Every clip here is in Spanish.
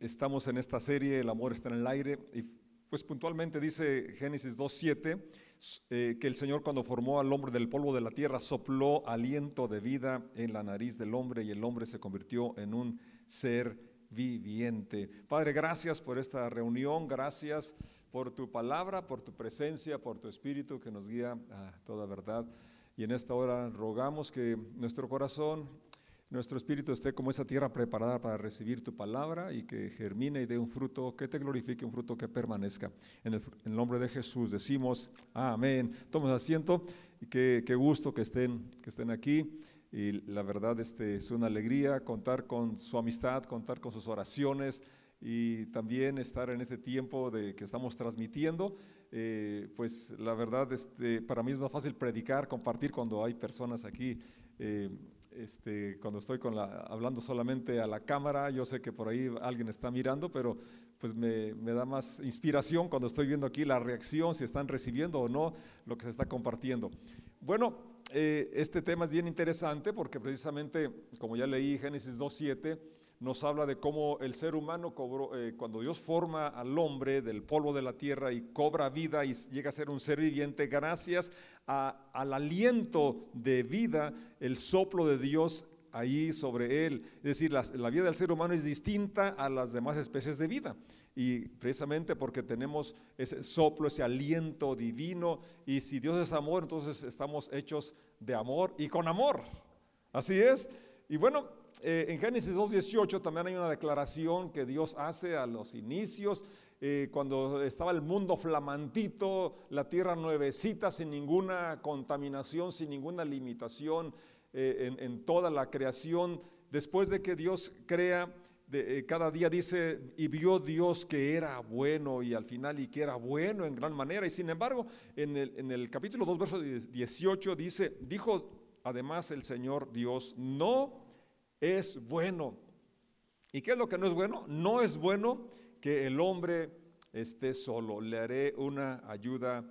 estamos en esta serie, El amor está en el aire, y pues puntualmente dice Génesis 2.7 eh, que el Señor cuando formó al hombre del polvo de la tierra sopló aliento de vida en la nariz del hombre y el hombre se convirtió en un ser viviente. Padre, gracias por esta reunión, gracias por tu palabra, por tu presencia, por tu espíritu que nos guía a toda verdad. Y en esta hora rogamos que nuestro corazón nuestro espíritu esté como esa tierra preparada para recibir tu palabra y que germine y dé un fruto que te glorifique, un fruto que permanezca. En el, nombre de Jesús decimos amén. Tomen asiento y qué, gusto que estén, que estén aquí. Y la verdad este, es una alegría contar con su amistad, contar con sus oraciones y también estar en este tiempo de que estamos transmitiendo. Eh, pues la verdad este, para mí es más fácil predicar, compartir cuando hay personas aquí. Eh, este, cuando estoy con la, hablando solamente a la cámara, yo sé que por ahí alguien está mirando, pero pues me, da más inspiración cuando estoy viendo aquí la reacción, si están recibiendo o no lo que se está compartiendo. Bueno, eh, este tema es bien interesante porque precisamente, como ya leí Génesis 2.7, nos habla de cómo el ser humano cobró, eh, cuando Dios forma al hombre del polvo de la tierra y cobra vida y llega a ser un ser viviente, gracias al aliento de vida, el soplo de Dios ahí sobre él. Es decir, la, la, vida del ser humano es distinta a las demás especies de vida. Y precisamente porque tenemos ese soplo, ese aliento divino. Y si Dios es amor, entonces estamos hechos de amor y con amor. Así es. Y bueno, eh, en Génesis 2.18 también hay una declaración que Dios hace a los inicios, eh, cuando estaba el mundo flamantito, la tierra nuevecita, sin ninguna contaminación, sin ninguna limitación eh, en, toda la creación. Después de que Dios crea, cada día dice, y vio Dios que era bueno y al final y que era bueno en gran manera. Y sin embargo, en el, en el capítulo 2, verso 18 dice, dijo además el Señor Dios, no es bueno. ¿Y qué es lo que no es bueno? No es bueno que el hombre esté solo. Le haré una ayuda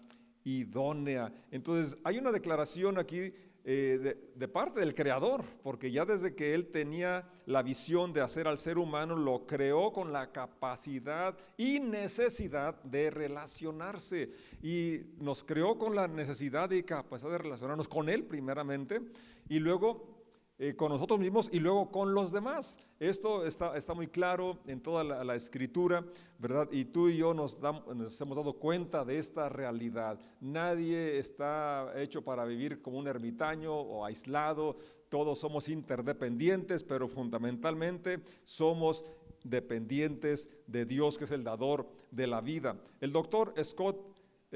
idónea. Entonces, hay una declaración aquí eh, de, parte del Creador, porque ya desde que Él tenía la visión de hacer al ser humano, lo creó con la capacidad y necesidad de relacionarse. Y nos creó con la necesidad y capacidad de relacionarnos con Él primeramente, y luego eh, con nosotros mismos y luego con los demás. Esto está, está muy claro en toda la, escritura, ¿verdad? Y tú y yo nos, nos, hemos dado cuenta de esta realidad. Nadie está hecho para vivir como un ermitaño o aislado. Todos somos interdependientes, pero fundamentalmente somos dependientes de Dios, que es el dador de la vida. El doctor Scott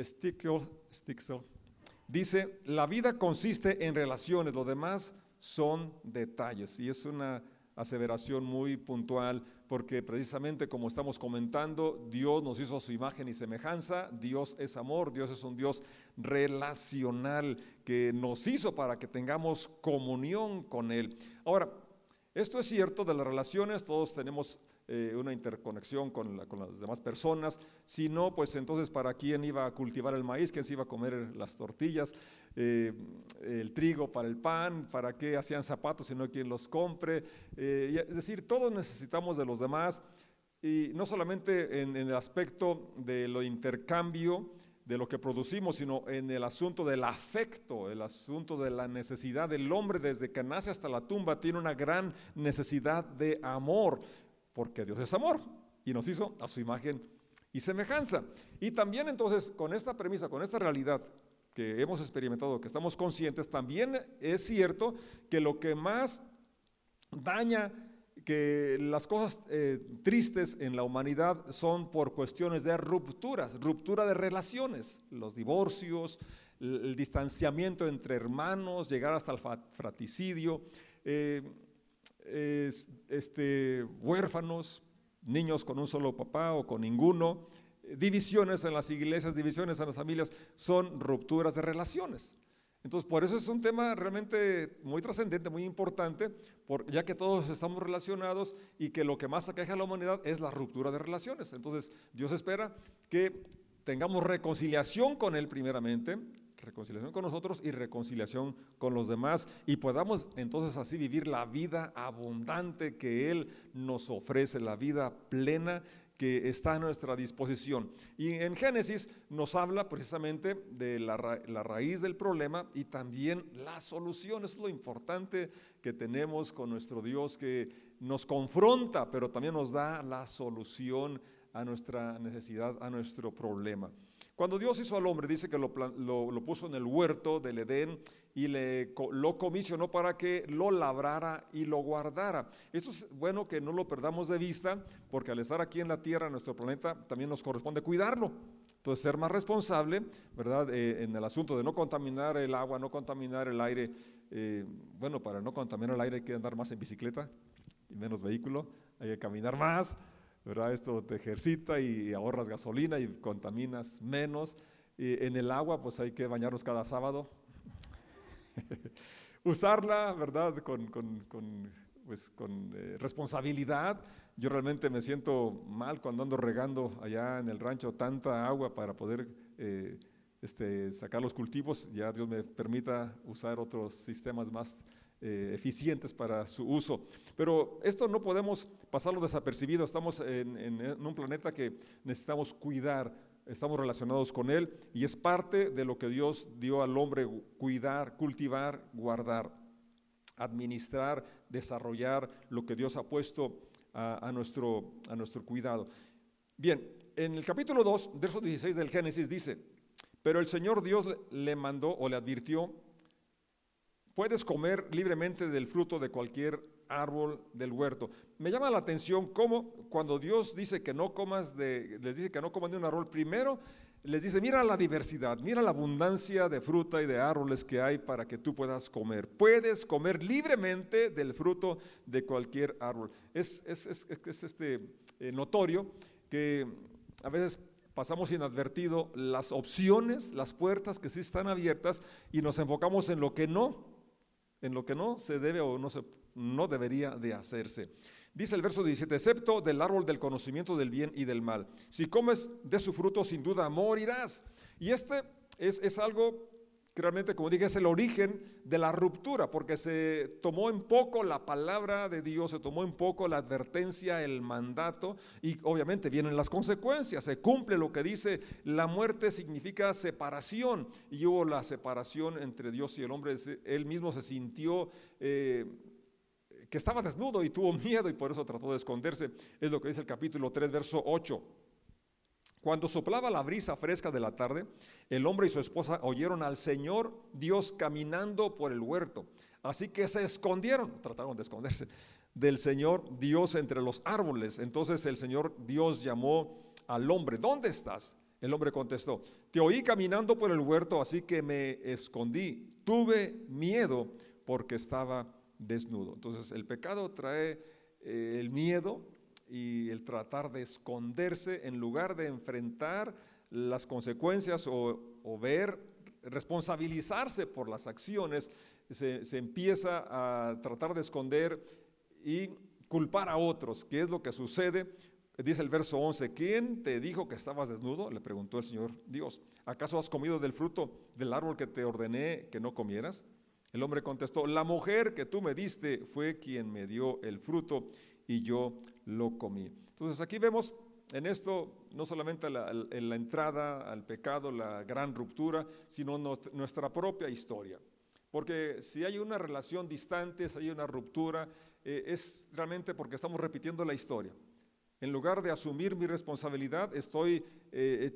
Stickle, dice, la vida consiste en relaciones, lo demás son detalles. Y es una aseveración muy puntual porque precisamente como estamos comentando, Dios nos hizo su imagen y semejanza, Dios es amor, Dios es un Dios relacional que nos hizo para que tengamos comunión con Él. Ahora, esto es cierto de las relaciones, todos tenemos eh, una interconexión con, las demás personas, si no, pues entonces para quién iba a cultivar el maíz, quién se iba a comer las tortillas, eh, el trigo para el pan, para qué hacían zapatos, si no quien los compre, eh, es decir, todos necesitamos de los demás. Y no solamente en, el aspecto de lo intercambio, de lo que producimos, sino en el asunto del afecto, el asunto de la necesidad. Del hombre desde que nace hasta la tumba, tiene una gran necesidad de amor porque Dios es amor y nos hizo a su imagen y semejanza. Y también entonces con esta premisa, con esta realidad que hemos experimentado, que estamos conscientes, también es cierto que lo que más daña que las cosas eh, tristes en la humanidad son por cuestiones de rupturas, ruptura de relaciones, los divorcios, el, distanciamiento entre hermanos, llegar hasta el fraticidio. Eh, este, huérfanos, niños con un solo papá o con ninguno, divisiones en las iglesias, divisiones en las familias, son rupturas de relaciones. Entonces, por eso es un tema realmente muy trascendente, muy importante, ya que todos estamos relacionados y que lo que más aqueja a la humanidad es la ruptura de relaciones. Entonces, Dios espera que tengamos reconciliación con Él primeramente, reconciliación con nosotros y reconciliación con los demás y podamos entonces así vivir la vida abundante que Él nos ofrece, la vida plena que está a nuestra disposición. Y en Génesis nos habla precisamente de la, raíz del problema y también la solución. es lo importante que tenemos con nuestro Dios, que nos confronta, pero también nos da la solución a nuestra necesidad, a nuestro problema. Cuando Dios hizo al hombre, dice que lo, puso en el huerto del Edén y le, lo comisionó para que lo labrara y lo guardara. Esto es bueno que no lo perdamos de vista, porque al estar aquí en la tierra, nuestro planeta, también nos corresponde cuidarlo. Entonces, ser más responsable, ¿verdad? Eh, en el asunto de no contaminar el agua, no contaminar el aire. Eh, bueno, para no contaminar el aire hay que andar más en bicicleta y menos vehículo, hay que caminar más. ¿Verdad? Esto te ejercita y ahorras gasolina y contaminas menos. Y en el agua, pues hay que bañarnos cada sábado. Usarla, ¿verdad? Con, con, pues, con eh, responsabilidad. Yo realmente me siento mal cuando ando regando allá en el rancho tanta agua para poder eh, este, sacar los cultivos. Ya Dios me permita usar otros sistemas más eh, eficientes para su uso. Pero esto no podemos pasarlo desapercibido. Estamos en, un planeta que necesitamos cuidar, estamos relacionados con él y es parte de lo que Dios dio al hombre, cuidar, cultivar, guardar, administrar, desarrollar lo que Dios ha puesto a, nuestro, a nuestro cuidado. Bien, en el capítulo 2, verso 16 del Génesis dice, pero el Señor Dios le mandó o le advirtió Puedes comer libremente del fruto de cualquier árbol del huerto. Me llama la atención cómo cuando Dios dice que no comas de, les dice que no coman de un árbol, primero les dice, mira la diversidad, mira la abundancia de fruta y de árboles que hay para que tú puedas comer. Puedes comer libremente del fruto de cualquier árbol. Es, este, eh, notorio que a veces pasamos inadvertido las opciones, las puertas que sí están abiertas y nos enfocamos en lo que no en lo que no se debe o no, se, no debería de hacerse. Dice el verso 17, excepto del árbol del conocimiento del bien y del mal. Si comes de su fruto, sin duda morirás. Y este es, es algo realmente, como dije, es el origen de la ruptura, porque se tomó en poco la palabra de Dios, se tomó en poco la advertencia, el mandato, y obviamente vienen las consecuencias, se cumple lo que dice, la muerte significa separación, y hubo la separación entre Dios y el hombre, él mismo se sintió... Eh, que estaba desnudo y tuvo miedo y por eso trató de esconderse. Es lo que dice el capítulo 3, verso 8. Cuando soplaba la brisa fresca de la tarde, el hombre y su esposa oyeron al Señor Dios caminando por el huerto. Así que se escondieron, trataron de esconderse, del Señor Dios entre los árboles. Entonces el Señor Dios llamó al hombre, ¿dónde estás? El hombre contestó, te oí caminando por el huerto, así que me escondí. Tuve miedo porque estaba desnudo. Entonces el pecado trae eh, el miedo, y el tratar de esconderse en lugar de enfrentar las consecuencias o, ver, responsabilizarse por las acciones, se, se, empieza a tratar de esconder y culpar a otros. ¿Qué es lo que sucede? Dice el verso 11, ¿quién te dijo que estabas desnudo? Le preguntó el Señor Dios. ¿Acaso has comido del fruto del árbol que te ordené que no comieras? El hombre contestó, la mujer que tú me diste fue quien me dio el fruto y yo lo comí. Entonces aquí vemos en esto no solamente la, en la entrada al pecado, la gran ruptura, sino nuestra propia historia. Porque si hay una relación distante, si hay una ruptura, eh, es realmente porque estamos repitiendo la historia. En lugar de asumir mi responsabilidad, estoy eh, eh,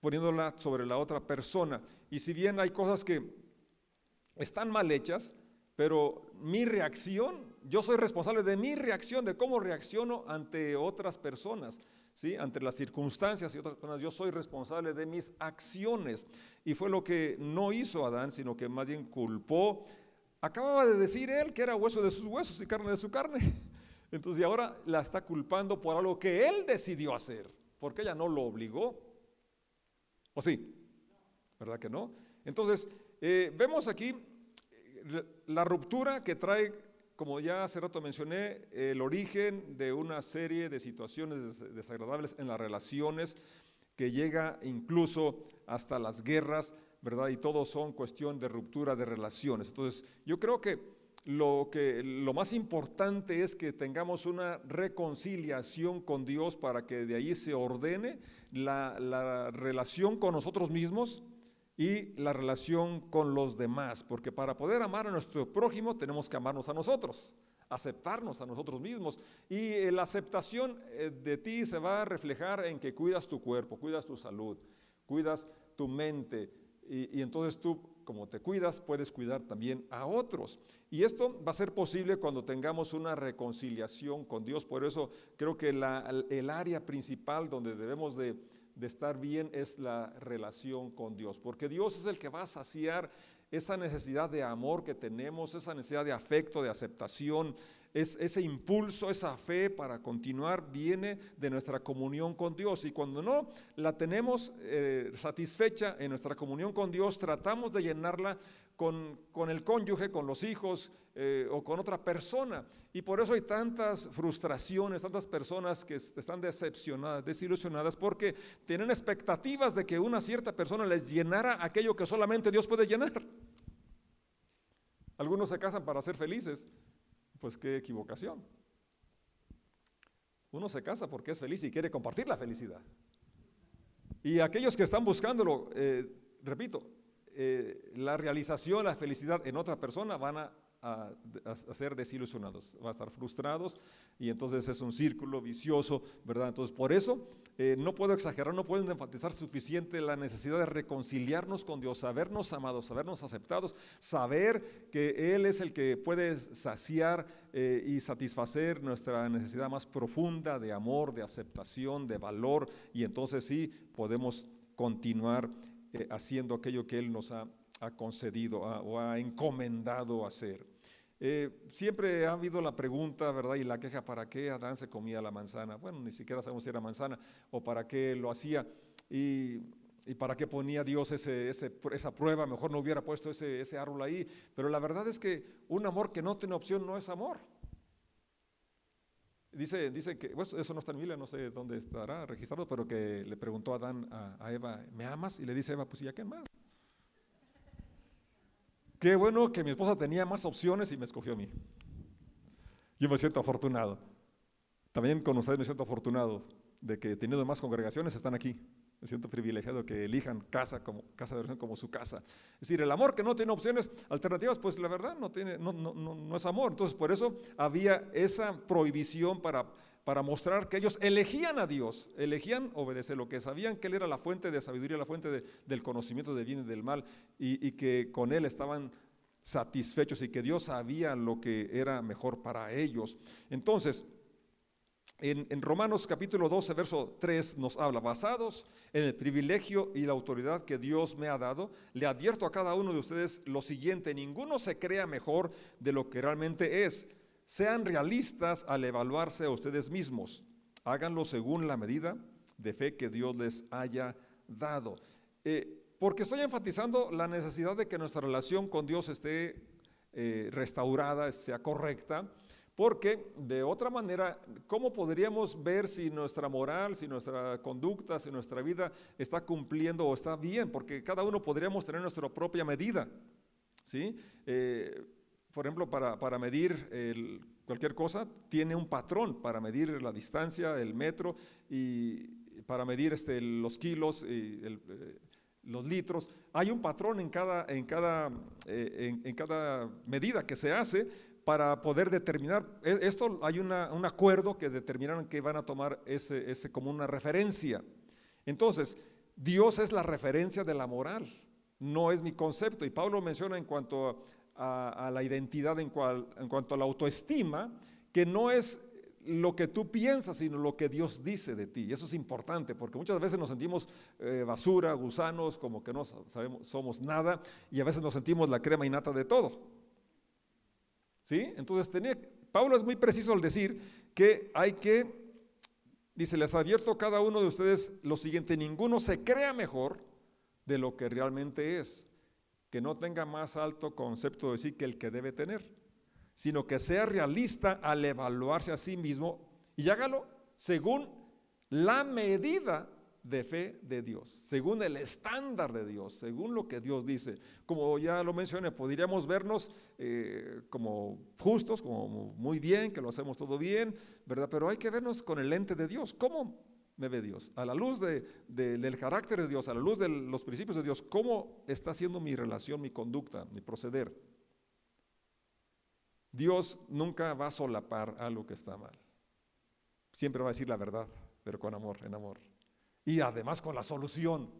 poniéndola sobre la otra persona. Y si bien hay cosas que están mal hechas, pero mi reacción, yo soy responsable de mi reacción, de cómo reacciono ante otras personas, ¿sí? ante las circunstancias y otras personas. Yo soy responsable de mis acciones. Y fue lo que no hizo Adán, sino que más bien culpó. Acababa de decir él que era hueso de sus huesos y carne de su carne. Entonces, y ahora la está culpando por algo que él decidió hacer, porque ella no lo obligó. ¿O sí? ¿Verdad que no? Entonces, eh, vemos aquí la ruptura que trae, como ya hace rato mencioné, el origen de una serie de situaciones desagradables en las relaciones que llega incluso hasta las guerras, ¿verdad? Y todos son cuestión de ruptura de relaciones. Entonces, yo creo que lo, que lo más importante es que tengamos una reconciliación con Dios para que de ahí se ordene la relación con nosotros mismos y la relación con los demás, porque para poder amar a nuestro prójimo tenemos que amarnos a nosotros aceptarnos a nosotros mismos. Y eh, la aceptación eh, de ti se va a reflejar en que cuidas tu cuerpo, cuidas tu salud, cuidas tu mente. Y, entonces tú, como te cuidas, puedes cuidar también a otros. Y esto va a ser posible cuando tengamos una reconciliación con Dios. Por eso creo que el área principal donde debemos de, de estar bien es la relación con Dios. Porque Dios es el que va a saciar esa necesidad de amor que tenemos, esa necesidad de afecto, de aceptación, es, ese impulso, esa fe para continuar viene de nuestra comunión con Dios. Y cuando no la tenemos eh, satisfecha en nuestra comunión con Dios, tratamos de llenarla con, el cónyuge, con los hijos eh, o con otra persona. Y por eso hay tantas frustraciones, tantas personas que están decepcionadas, desilusionadas, porque tienen expectativas de que una cierta persona les llenara aquello que solamente Dios puede llenar. Algunos se casan para ser felices, pues qué equivocación. Uno se casa porque es feliz y quiere compartir la felicidad. Y aquellos que están buscándolo, eh, repito, eh, la realización, la felicidad en otra persona van a, ser desilusionados, van a estar frustrados y entonces es un círculo vicioso, ¿verdad? Entonces por eso eh, no puedo exagerar, no puedo enfatizar suficiente la necesidad de reconciliarnos con Dios, sabernos amados, sabernos aceptados, saber que Él es el que puede saciar eh, y satisfacer nuestra necesidad más profunda de amor, de aceptación, de valor y entonces sí podemos continuar eh, haciendo aquello que Él nos ha, concedido o ha encomendado hacer. Eh, siempre ha habido la pregunta, ¿verdad? Y la queja, ¿para qué Adán se comía la manzana? Bueno, ni siquiera sabemos si era manzana o para qué lo hacía. Y, para qué ponía Dios esa prueba, mejor no hubiera puesto ese, ese árbol ahí. Pero la verdad es que un amor que no tiene opción no es amor. Dice, dice que, pues, eso no está en Biblia, no sé dónde estará registrado, pero que le preguntó a Adán a, Eva, ¿me amas? Y le dice a Eva, pues ¿y a quién más? Qué bueno que mi esposa tenía más opciones y me escogió a mí. Yo me siento afortunado. También con ustedes me siento afortunado de que teniendo más congregaciones están aquí. Me siento privilegiado que elijan casa como casa de oración como su casa. Es decir, el amor que no tiene opciones alternativas, pues la verdad no tiene, no, no, no, es amor. Entonces, por eso había esa prohibición para, para mostrar que ellos elegían a Dios, elegían obedecer lo que sabían que Él era la fuente de sabiduría, la fuente del conocimiento del bien y del mal, y, y que con Él estaban satisfechos y que Dios sabía lo que era mejor para ellos. Entonces, en, Romanos capítulo 12, verso 3 nos habla, basados en el privilegio y la autoridad que Dios me ha dado, le advierto a cada uno de ustedes lo siguiente, ninguno se crea mejor de lo que realmente es. Sean realistas al evaluarse a ustedes mismos. Háganlo según la medida de fe que Dios les haya dado. Eh, porque estoy enfatizando la necesidad de que nuestra relación con Dios esté eh, restaurada, sea correcta porque de otra manera, ¿cómo podríamos ver si nuestra moral, si nuestra conducta, si nuestra vida está cumpliendo o está bien? Porque cada uno podríamos tener nuestra propia medida. ¿sí? Eh, por ejemplo, para, medir cualquier cosa, tiene un patrón para medir la distancia, el metro, y para medir este, los kilos, y eh, los litros. Hay un patrón en cada, en cada, eh, en cada medida que se hace para poder determinar, e, esto hay un acuerdo que determinaron que van a tomar ese, ese como una referencia. Entonces, Dios es la referencia de la moral, no es mi concepto. Y Pablo menciona en cuanto a, la identidad, en, en cuanto a la autoestima, que no es lo que tú piensas, sino lo que Dios dice de ti. Y eso es importante, porque muchas veces nos sentimos eh, basura, gusanos, como que no sabemos, somos nada, y a veces nos sentimos la crema innata de todo. ¿Sí? Entonces, tenía, Pablo es muy preciso al decir que hay que, dice, les advierto a cada uno de ustedes lo siguiente, ninguno se crea mejor de lo que realmente es, que no tenga más alto concepto de sí que el que debe tener, sino que sea realista al evaluarse a sí mismo y hágalo según la medida de fe de Dios, según el estándar de Dios, según lo que Dios dice. Como ya lo mencioné, podríamos vernos eh, como justos, como muy bien, que lo hacemos todo bien, ¿verdad? Pero hay que vernos con el lente de Dios. ¿Cómo me ve Dios? A la luz del carácter de Dios, a la luz de los principios de Dios, ¿cómo está siendo mi relación, mi conducta, mi proceder? Dios nunca va a solapar algo que está mal. Siempre va a decir la verdad, pero con amor, en amor. Y además con la solución,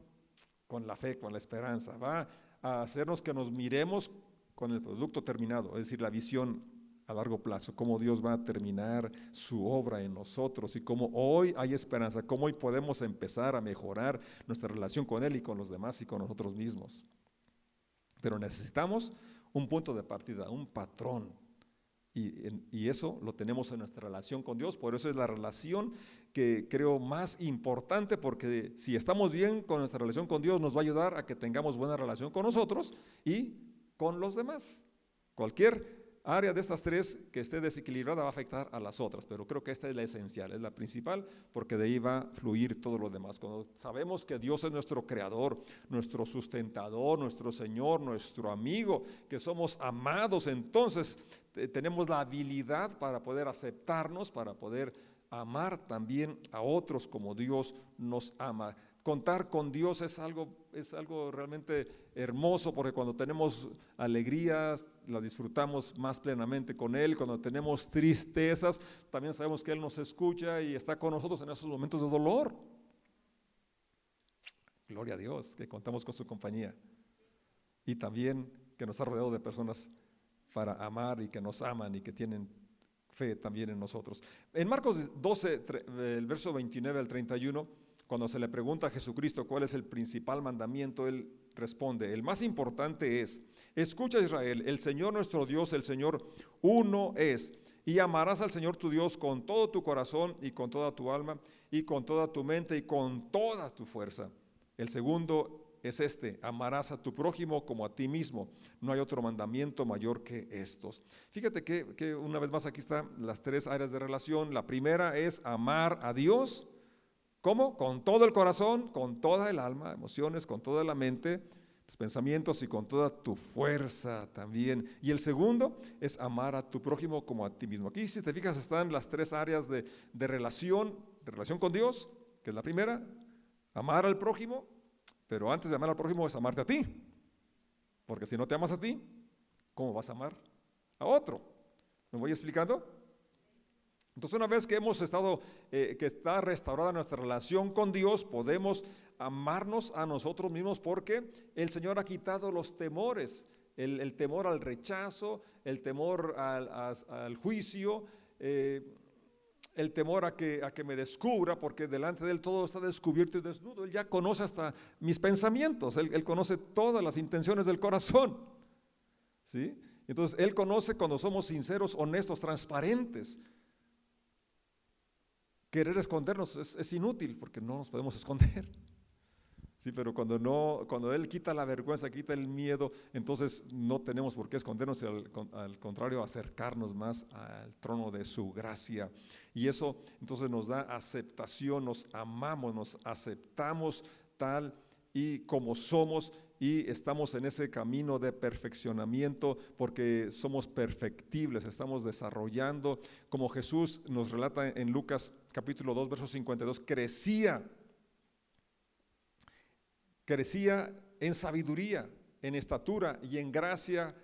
con la fe, con la esperanza. Va a hacernos que nos miremos con el producto terminado, es decir, la visión a largo plazo, cómo Dios va a terminar su obra en nosotros y cómo hoy hay esperanza, cómo hoy podemos empezar a mejorar nuestra relación con Él y con los demás y con nosotros mismos. Pero necesitamos un punto de partida, un patrón. Y, eso lo tenemos en nuestra relación con Dios. Por eso es la relación que creo más importante, porque si estamos bien con nuestra relación con Dios, nos va a ayudar a que tengamos buena relación con nosotros y con los demás. Cualquier área de estas tres que esté desequilibrada va a afectar a las otras, pero creo que esta es la esencial, es la principal, porque de ahí va a fluir todo lo demás. Cuando sabemos que Dios es nuestro creador, nuestro sustentador, nuestro Señor, nuestro amigo, que somos amados, entonces tenemos la habilidad para poder aceptarnos, para poder amar también a otros como Dios nos ama contar con Dios es algo, es algo realmente hermoso porque cuando tenemos alegrías, las disfrutamos más plenamente con Él. Cuando tenemos tristezas, también sabemos que Él nos escucha y está con nosotros en esos momentos de dolor. Gloria a Dios que contamos con su compañía. Y también que nos ha rodeado de personas para amar y que nos aman y que tienen fe también en nosotros. En Marcos 12, el verso 29 al 31, cuando se le pregunta a Jesucristo cuál es el principal mandamiento, él responde, el más importante es, escucha Israel, el Señor nuestro Dios, el Señor uno es, y amarás al Señor tu Dios con todo tu corazón y con toda tu alma y con toda tu mente y con toda tu fuerza. El segundo es este, amarás a tu prójimo como a ti mismo. No hay otro mandamiento mayor que estos. Fíjate que, que una vez más aquí están las tres áreas de relación. La primera es amar a Dios. ¿Cómo? Con todo el corazón, con toda el alma, emociones, con toda la mente, tus pensamientos y con toda tu fuerza también. Y el segundo es amar a tu prójimo como a ti mismo. Aquí, si te fijas, están las tres áreas de, de relación, de relación con Dios, que es la primera, amar al prójimo, pero antes de amar al prójimo es amarte a ti. Porque si no te amas a ti, ¿cómo vas a amar a otro? ¿Me voy explicando? Entonces una vez que hemos estado, eh, que está restaurada nuestra relación con Dios, podemos amarnos a nosotros mismos porque el Señor ha quitado los temores, el, temor al rechazo, el temor al, juicio, eh, el temor a que, a que me descubra, porque delante de Él todo está descubierto y desnudo. Él ya conoce hasta mis pensamientos, Él, él conoce todas las intenciones del corazón. ¿sí? Entonces Él conoce cuando somos sinceros, honestos, transparentes. Querer escondernos es, inútil porque no nos podemos esconder. Sí, pero cuando no, cuando Él quita la vergüenza, quita el miedo, entonces no tenemos por qué escondernos, al, al, contrario, acercarnos más al trono de su gracia. Y eso entonces nos da aceptación, nos amamos, nos aceptamos tal y como somos y estamos en ese camino de perfeccionamiento porque somos perfectibles, estamos desarrollando, como Jesús nos relata en Lucas capítulo 2, verso 52, crecía, crecía en sabiduría, en estatura y en gracia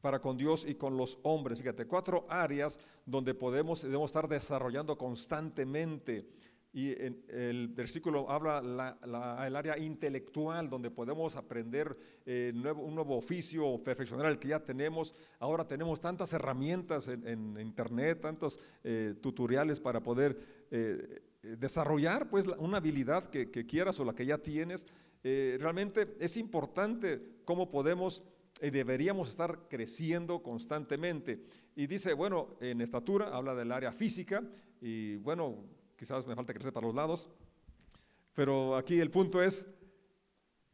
para con Dios y con los hombres. Fíjate, cuatro áreas donde podemos, debemos estar desarrollando constantemente y en el versículo habla la, el área intelectual, donde podemos aprender eh, un nuevo oficio perfeccionar el que ya tenemos. Ahora tenemos tantas herramientas en, internet, tantos eh, tutoriales para poder eh, desarrollar pues, una habilidad que, que, quieras o la que ya tienes. realmente es importante cómo podemos y deberíamos estar creciendo constantemente. Y dice, bueno, en estatura, habla del área física, y bueno, quizás me falta crecer para los lados, pero aquí el punto es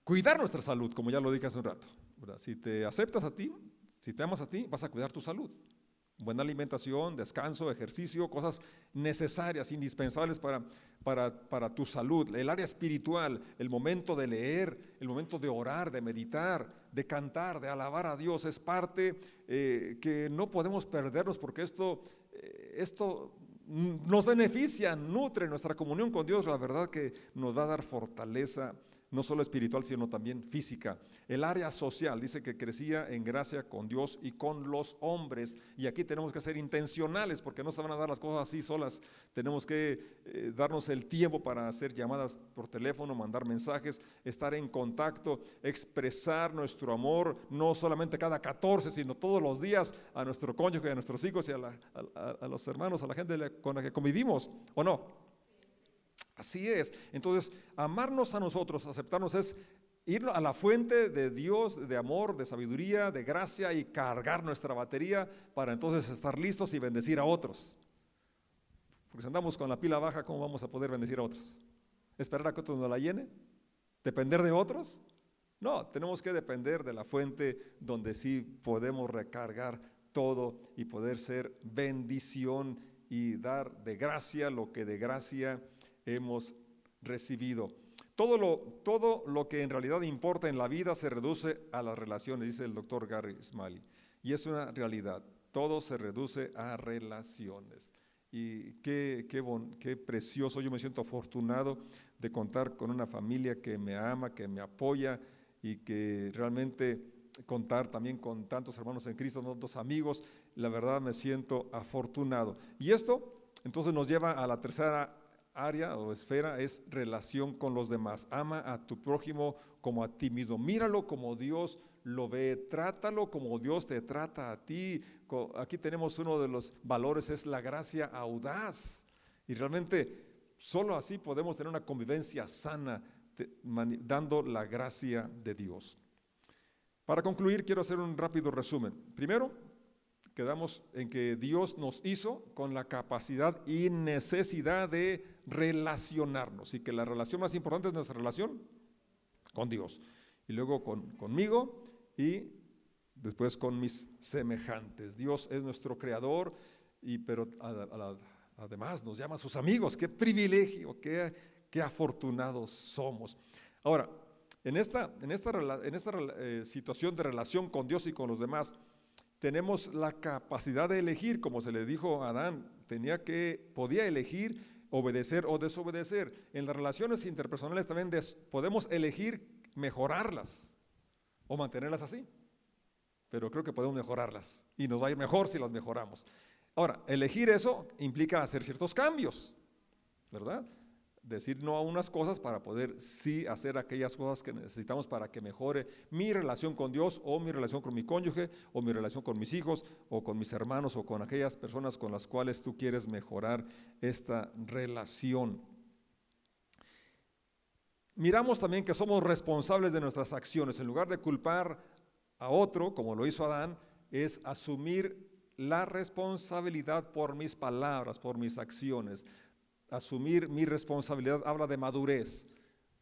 cuidar nuestra salud, como ya lo dije hace un rato. Si te aceptas a ti, si te amas a ti, vas a cuidar tu salud. buena alimentación, descanso, ejercicio, cosas necesarias, indispensables para, para, para, tu salud. El área espiritual, el momento de leer, el momento de orar, de meditar, de cantar, de alabar a Dios, es parte eh, que no podemos perdernos porque esto, eh, esto nos beneficia, nutre nuestra comunión con Dios, la verdad que nos va a dar fortaleza no solo espiritual, sino también física. El área social dice que crecía en gracia con Dios y con los hombres. Y aquí tenemos que ser intencionales porque no se van a dar las cosas así solas. Tenemos que eh, darnos el tiempo para hacer llamadas por teléfono, mandar mensajes, estar en contacto, expresar nuestro amor, no solamente cada 14, sino todos los días a nuestro cónyuge, a nuestros hijos y a, los hermanos, a la gente con la que convivimos, ¿o no? Así es. Entonces, amarnos a nosotros, aceptarnos es ir a la fuente de Dios, de amor, de sabiduría, de gracia y cargar nuestra batería para entonces estar listos y bendecir a otros. Porque si andamos con la pila baja, ¿cómo vamos a poder bendecir a otros? ¿Esperar a que otros nos la llene? ¿Depender de otros? No, tenemos que depender de la fuente donde sí podemos recargar todo y poder ser bendición y dar de gracia lo que de gracia hemos recibido. Todo lo, todo lo que en realidad importa en la vida se reduce a las relaciones, dice el doctor Gary Smalley. Y es una realidad, todo se reduce a relaciones. Y qué, qué, qué precioso, yo me siento afortunado de contar con una familia que me ama, que me apoya y que realmente contar también con tantos hermanos en Cristo, tantos amigos, la verdad me siento afortunado. Y esto entonces nos lleva a la tercera área o esfera es relación con los demás. Ama a tu prójimo como a ti mismo. Míralo como Dios lo ve. Trátalo como Dios te trata a ti. Aquí tenemos uno de los valores, es la gracia audaz. Y realmente solo así podemos tener una convivencia sana, dando la gracia de Dios. Para concluir, quiero hacer un rápido resumen. Primero, quedamos en que Dios nos hizo con la capacidad y necesidad de relacionarnos y que la relación más importante es nuestra relación con Dios y luego con, conmigo y después con mis semejantes. Dios es nuestro creador y pero además nos llama a sus amigos. Qué privilegio, qué, qué afortunados somos. Ahora, en esta, en esta, en esta eh, situación de relación con Dios y con los demás, tenemos la capacidad de elegir, como se le dijo a Adán, tenía que, podía elegir obedecer o desobedecer. En las relaciones interpersonales también podemos elegir mejorarlas o mantenerlas así, pero creo que podemos mejorarlas y nos va a ir mejor si las mejoramos. Ahora, elegir eso implica hacer ciertos cambios, ¿verdad? Decir no a unas cosas para poder sí hacer aquellas cosas que necesitamos para que mejore mi relación con Dios o mi relación con mi cónyuge o mi relación con mis hijos o con mis hermanos o con aquellas personas con las cuales tú quieres mejorar esta relación. Miramos también que somos responsables de nuestras acciones. En lugar de culpar a otro, como lo hizo Adán, es asumir la responsabilidad por mis palabras, por mis acciones asumir mi responsabilidad habla de madurez,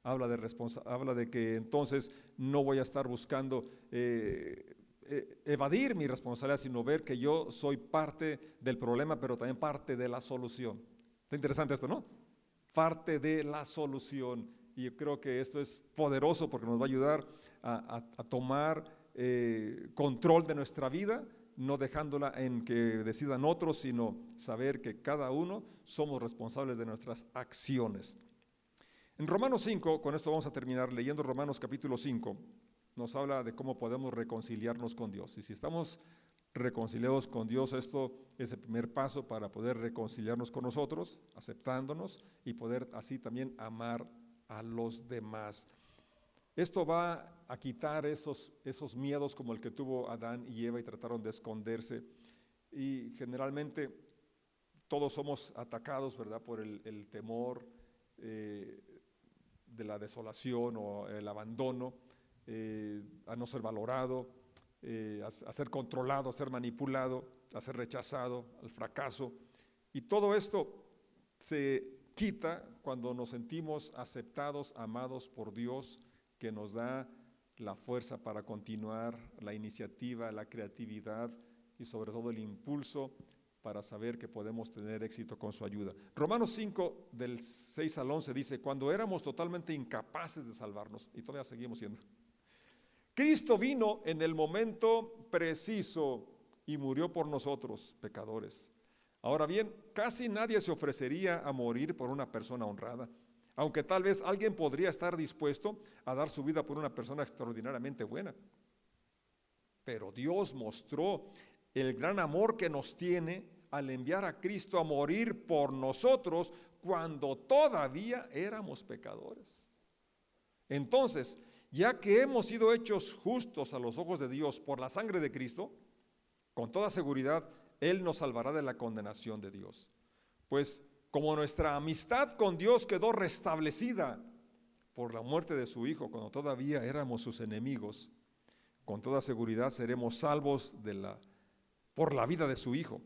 habla de, habla de que entonces no voy a estar buscando eh, eh, evadir mi responsabilidad, sino ver que yo soy parte del problema, pero también parte de la solución. Está interesante esto, ¿no? Parte de la solución. Y yo creo que esto es poderoso porque nos va a ayudar a, tomar eh, control de nuestra vida no dejándola en que decidan otros, sino saber que cada uno somos responsables de nuestras acciones. En Romanos 5, con esto vamos a terminar leyendo Romanos capítulo 5, nos habla de cómo podemos reconciliarnos con Dios. Y si estamos reconciliados con Dios, esto es el primer paso para poder reconciliarnos con nosotros, aceptándonos y poder así también amar a los demás. Esto va a quitar esos, esos miedos como el que tuvo Adán y Eva y trataron de esconderse. Y generalmente todos somos atacados, ¿verdad?, por el, temor eh, de la desolación o el abandono, eh, a no ser valorado, eh, a, ser controlado, a ser manipulado, a ser rechazado, al fracaso. Y todo esto se quita cuando nos sentimos aceptados, amados por Dios que nos da la fuerza para continuar, la iniciativa, la creatividad y sobre todo el impulso para saber que podemos tener éxito con su ayuda. Romanos 5 del 6 al 11 dice, cuando éramos totalmente incapaces de salvarnos, y todavía seguimos siendo, Cristo vino en el momento preciso y murió por nosotros, pecadores. Ahora bien, casi nadie se ofrecería a morir por una persona honrada, aunque tal vez alguien podría estar dispuesto a dar su vida por una persona extraordinariamente buena. Pero Dios mostró el gran amor que nos tiene al enviar a Cristo a morir por nosotros cuando todavía éramos pecadores. Entonces, ya que hemos sido hechos justos a los ojos de Dios por la sangre de Cristo, con toda seguridad Él nos salvará de la condenación de Dios. Pues como nuestra amistad con Dios quedó restablecida por la muerte de su Hijo cuando todavía éramos sus enemigos, con toda seguridad seremos salvos por la vida de su Hijo.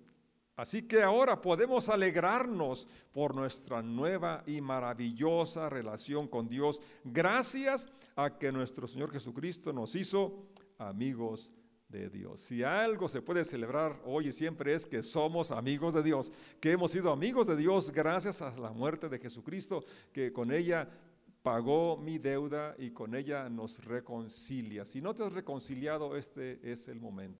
Así que ahora podemos alegrarnos por nuestra nueva y maravillosa relación con Dios, gracias a que nuestro Señor Jesucristo nos hizo amigos de Dios. Si algo se puede celebrar hoy y siempre es que somos amigos de Dios, que hemos sido amigos de Dios gracias a la muerte de Jesucristo, que con ella pagó mi deuda y con ella nos reconcilia. Si no te has reconciliado, este es el momento.